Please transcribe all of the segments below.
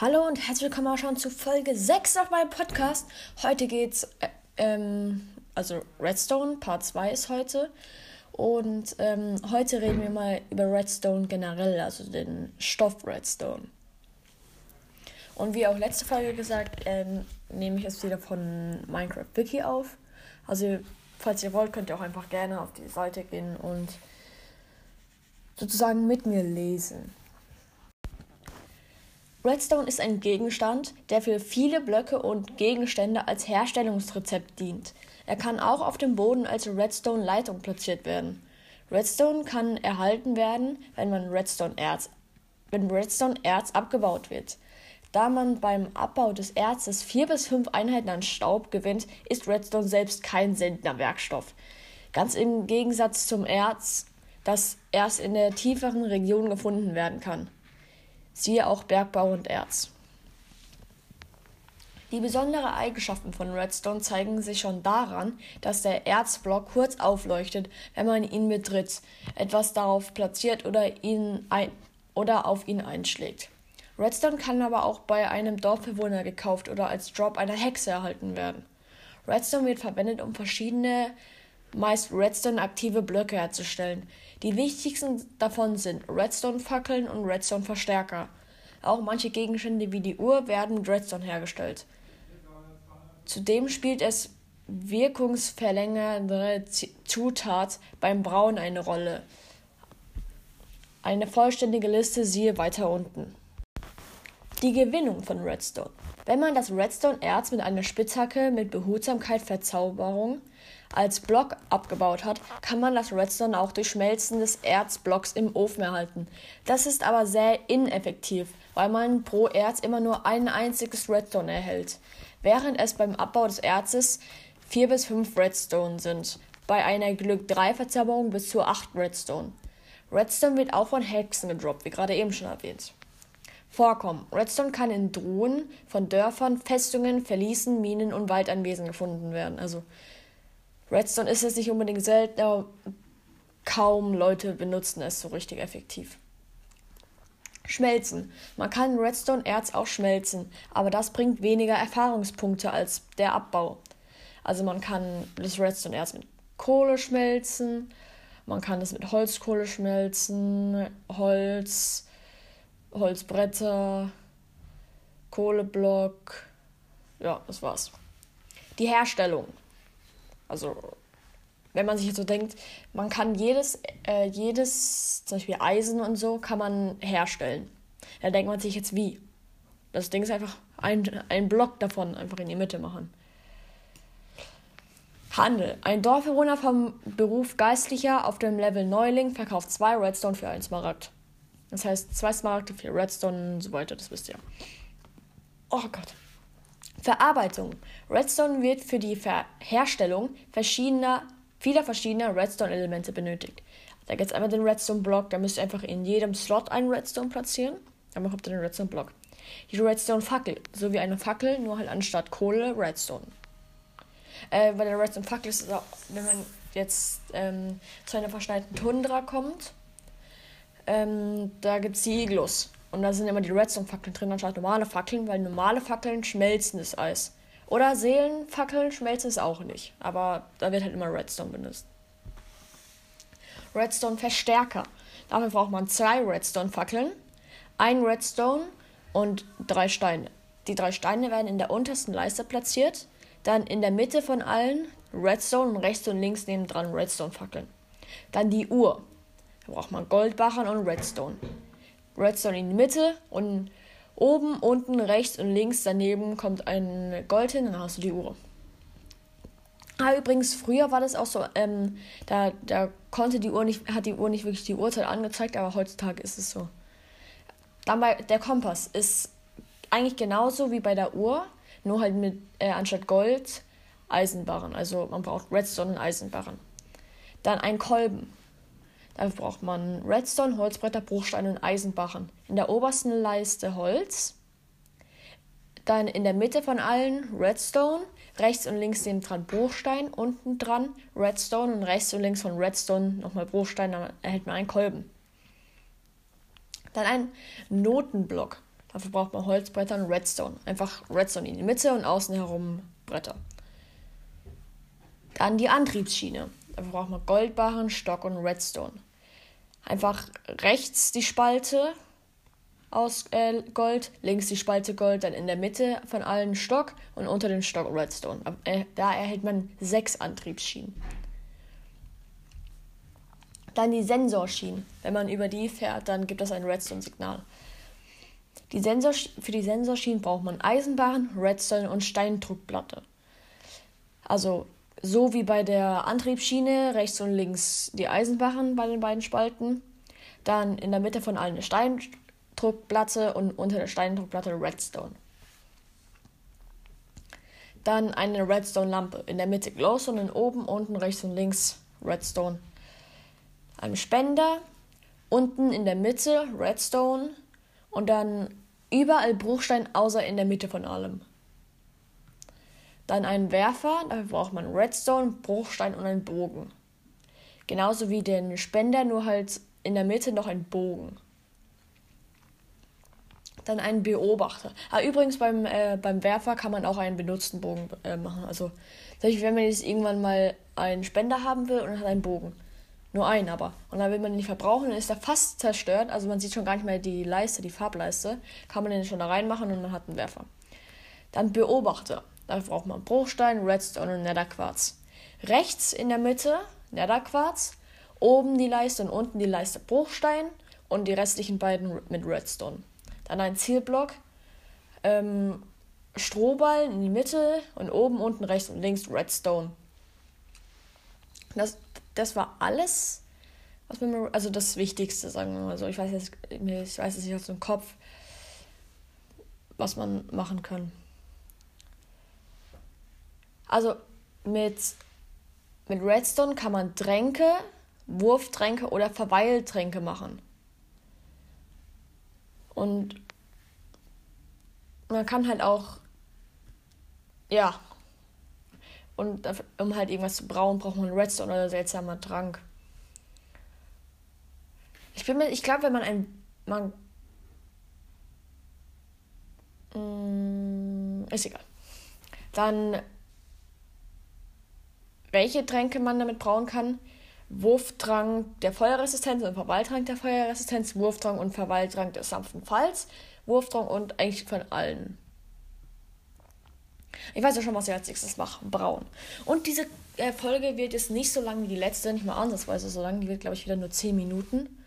Hallo und herzlich willkommen auch schon zu Folge 6 auf meinem Podcast. Heute geht's, äh, ähm, also Redstone, Part 2 ist heute. Und ähm, heute reden wir mal über Redstone generell, also den Stoff Redstone. Und wie auch letzte Folge gesagt, ähm, nehme ich es wieder von Minecraft Wiki auf. Also, falls ihr wollt, könnt ihr auch einfach gerne auf die Seite gehen und sozusagen mit mir lesen. Redstone ist ein Gegenstand, der für viele Blöcke und Gegenstände als Herstellungsrezept dient. Er kann auch auf dem Boden als Redstone-Leitung platziert werden. Redstone kann erhalten werden, wenn man Redstone-Erz wenn Redstone-Erz abgebaut wird. Da man beim Abbau des Erzes vier bis fünf Einheiten an Staub gewinnt, ist Redstone selbst kein seltener Werkstoff. Ganz im Gegensatz zum Erz, das erst in der tieferen Region gefunden werden kann. Siehe auch Bergbau und Erz. Die besonderen Eigenschaften von Redstone zeigen sich schon daran, dass der Erzblock kurz aufleuchtet, wenn man ihn betritt, etwas darauf platziert oder, ihn ein oder auf ihn einschlägt. Redstone kann aber auch bei einem Dorfbewohner gekauft oder als Drop einer Hexe erhalten werden. Redstone wird verwendet, um verschiedene, meist Redstone-aktive Blöcke herzustellen. Die wichtigsten davon sind Redstone-Fackeln und Redstone-Verstärker. Auch manche Gegenstände wie die Uhr werden mit Redstone hergestellt. Zudem spielt es wirkungsverlängernde Zutat beim Brauen eine Rolle. Eine vollständige Liste siehe weiter unten. Die Gewinnung von Redstone. Wenn man das Redstone-Erz mit einer Spitzhacke mit Behutsamkeit Verzauberung als Block abgebaut hat, kann man das Redstone auch durch Schmelzen des Erzblocks im Ofen erhalten. Das ist aber sehr ineffektiv, weil man pro Erz immer nur ein einziges Redstone erhält, während es beim Abbau des Erzes vier bis fünf Redstone sind, bei einer Glück 3 Verzauberung bis zu acht Redstone. Redstone wird auch von Hexen gedroppt, wie gerade eben schon erwähnt. Vorkommen. Redstone kann in Drohnen von Dörfern, Festungen, Verließen, Minen und Waldanwesen gefunden werden. Also Redstone ist jetzt nicht unbedingt selten, aber kaum Leute benutzen es so richtig effektiv. Schmelzen. Man kann Redstone-Erz auch schmelzen, aber das bringt weniger Erfahrungspunkte als der Abbau. Also man kann das Redstone-Erz mit Kohle schmelzen, man kann es mit Holzkohle schmelzen, Holz, Holzbretter, Kohleblock. Ja, das war's. Die Herstellung. Also, wenn man sich jetzt so denkt, man kann jedes, äh, jedes, zum Beispiel Eisen und so, kann man herstellen. Da denkt man sich jetzt wie. Das Ding ist einfach ein, ein Block davon einfach in die Mitte machen. Handel. Ein Dorfbewohner vom Beruf Geistlicher auf dem Level Neuling verkauft zwei Redstone für einen Smaragd. Das heißt, zwei Smaragde, vier Redstone und so weiter, das wisst ihr. Oh Gott. Verarbeitung. Redstone wird für die Ver Herstellung verschiedener, vieler verschiedener Redstone-Elemente benötigt. Da gibt es einmal den Redstone-Block, da müsst ihr einfach in jedem Slot einen Redstone platzieren. Dann habt ihr den Redstone-Block. Die Redstone-Fackel, so wie eine Fackel, nur halt anstatt Kohle Redstone. Äh, bei der Redstone-Fackel ist auch, wenn man jetzt ähm, zu einer verschneiten Tundra kommt, ähm, da gibt es die Iglus. Und da sind immer die Redstone-Fackeln drin, anstatt normale Fackeln, weil normale Fackeln schmelzen das Eis. Oder Seelenfackeln schmelzen es auch nicht. Aber da wird halt immer Redstone benutzt. Redstone-Verstärker. Dafür braucht man zwei Redstone-Fackeln, ein Redstone und drei Steine. Die drei Steine werden in der untersten Leiste platziert. Dann in der Mitte von allen Redstone und rechts und links neben dran Redstone-Fackeln. Dann die Uhr. Da braucht man Goldbarren und Redstone. Redstone in die Mitte und oben, unten, rechts und links daneben kommt ein Gold hin, dann hast du die Uhr. Ah, übrigens, früher war das auch so, ähm, da, da konnte die Uhr nicht, hat die Uhr nicht wirklich die Uhrzeit angezeigt, aber heutzutage ist es so. Dann bei der Kompass ist eigentlich genauso wie bei der Uhr, nur halt mit äh, anstatt Gold Eisenbarren. Also man braucht Redstone und Eisenbarren. Dann ein Kolben. Dafür braucht man Redstone, Holzbretter, Bruchsteine und Eisenbarren. In der obersten Leiste Holz. Dann in der Mitte von allen Redstone, rechts und links neben dran Bruchstein, unten dran Redstone und rechts und links von Redstone nochmal Bruchstein, dann erhält man einen Kolben. Dann ein Notenblock. Dafür braucht man Holzbretter und Redstone. Einfach Redstone in die Mitte und außen herum Bretter. Dann die Antriebsschiene. Dafür braucht man Goldbarren, Stock und Redstone. Einfach rechts die Spalte aus äh, Gold, links die Spalte Gold, dann in der Mitte von allen Stock und unter dem Stock Redstone. Äh, da erhält man sechs Antriebsschienen. Dann die Sensorschienen. Wenn man über die fährt, dann gibt es ein Redstone-Signal. Die für die Sensorschienen braucht man Eisenbahn, Redstone und Steindruckplatte. Also so wie bei der Antriebsschiene rechts und links die Eisenbahn bei den beiden Spalten. Dann in der Mitte von allen eine Steindruckplatte und unter der Steindruckplatte Redstone. Dann eine Redstone-Lampe. In der Mitte Glowstone und oben, unten, rechts und links Redstone. Ein Spender. Unten in der Mitte Redstone. Und dann überall Bruchstein, außer in der Mitte von allem. Dann einen Werfer, dafür braucht man Redstone, Bruchstein und einen Bogen. Genauso wie den Spender, nur halt in der Mitte noch ein Bogen. Dann einen Beobachter. Ah, übrigens beim, äh, beim Werfer kann man auch einen benutzten Bogen äh, machen. Also, wenn man jetzt irgendwann mal einen Spender haben will und hat einen Bogen. Nur einen aber. Und dann will man ihn nicht verbrauchen, dann ist er fast zerstört. Also man sieht schon gar nicht mehr die Leiste, die Farbleiste. Kann man den schon da reinmachen und man hat einen Werfer. Dann Beobachter. Dafür braucht man Bruchstein, Redstone und Netherquarz. Rechts in der Mitte Netherquarz, oben die Leiste und unten die Leiste Bruchstein und die restlichen beiden mit Redstone. Dann ein Zielblock, ähm, Strohballen in die Mitte und oben, unten, rechts und links Redstone. Das, das war alles, was mir, also das Wichtigste, sagen wir mal so. Ich weiß jetzt, ich weiß es nicht aus dem Kopf, was man machen kann. Also mit, mit Redstone kann man Tränke, Wurftränke oder Verweiltränke machen. Und man kann halt auch, ja, und um halt irgendwas zu brauen, braucht man Redstone oder seltsamer Trank. Ich bin mir, ich glaube, wenn man ein, man, mm, ist egal. Dann welche Tränke man damit brauen kann. Wurftrank der Feuerresistenz und Verweiltrank der Feuerresistenz, Wurftrank und Verweiltrank des sanften Falls, Wurftrank und eigentlich von allen. Ich weiß ja schon, was ich als nächstes mache. Braun. Und diese äh, Folge wird jetzt nicht so lang wie die letzte, nicht mal ansatzweise so lang. Die wird, glaube ich, wieder nur 10 Minuten.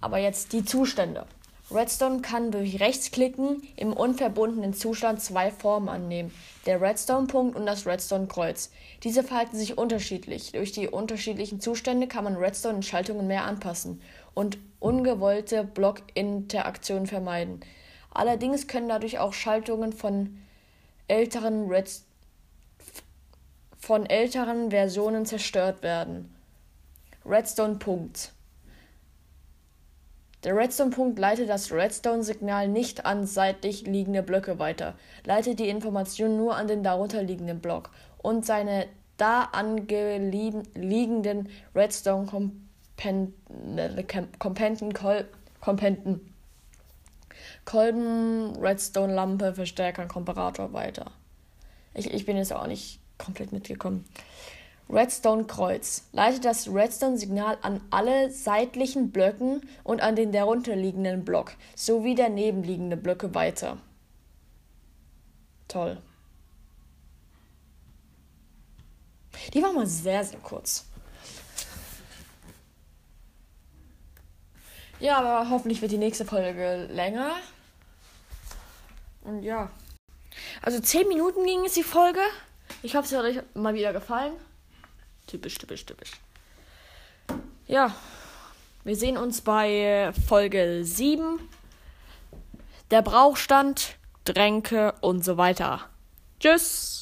Aber jetzt die Zustände. Redstone kann durch Rechtsklicken im unverbundenen Zustand zwei Formen annehmen, der Redstone-Punkt und das Redstone-Kreuz. Diese verhalten sich unterschiedlich. Durch die unterschiedlichen Zustände kann man Redstone in Schaltungen mehr anpassen und ungewollte Blockinteraktionen vermeiden. Allerdings können dadurch auch Schaltungen von älteren, Redst von älteren Versionen zerstört werden. Redstone-Punkt der Redstone-Punkt leitet das Redstone-Signal nicht an seitlich liegende Blöcke weiter, leitet die Information nur an den darunter liegenden Block und seine da angeliegenden Redstone-Kompenten Kompenten, Kolben, Redstone-Lampe, Verstärker, Komparator weiter. Ich, ich bin jetzt auch nicht komplett mitgekommen. Redstone-Kreuz leitet das Redstone-Signal an alle seitlichen Blöcken und an den darunterliegenden Block sowie der nebenliegende Blöcke weiter. Toll. Die war mal sehr, sehr kurz. Ja, aber hoffentlich wird die nächste Folge länger. Und ja. Also 10 Minuten ging es die Folge. Ich hoffe, es hat euch mal wieder gefallen. Typisch, typisch, typisch. Ja, wir sehen uns bei Folge 7. Der Brauchstand, Tränke und so weiter. Tschüss!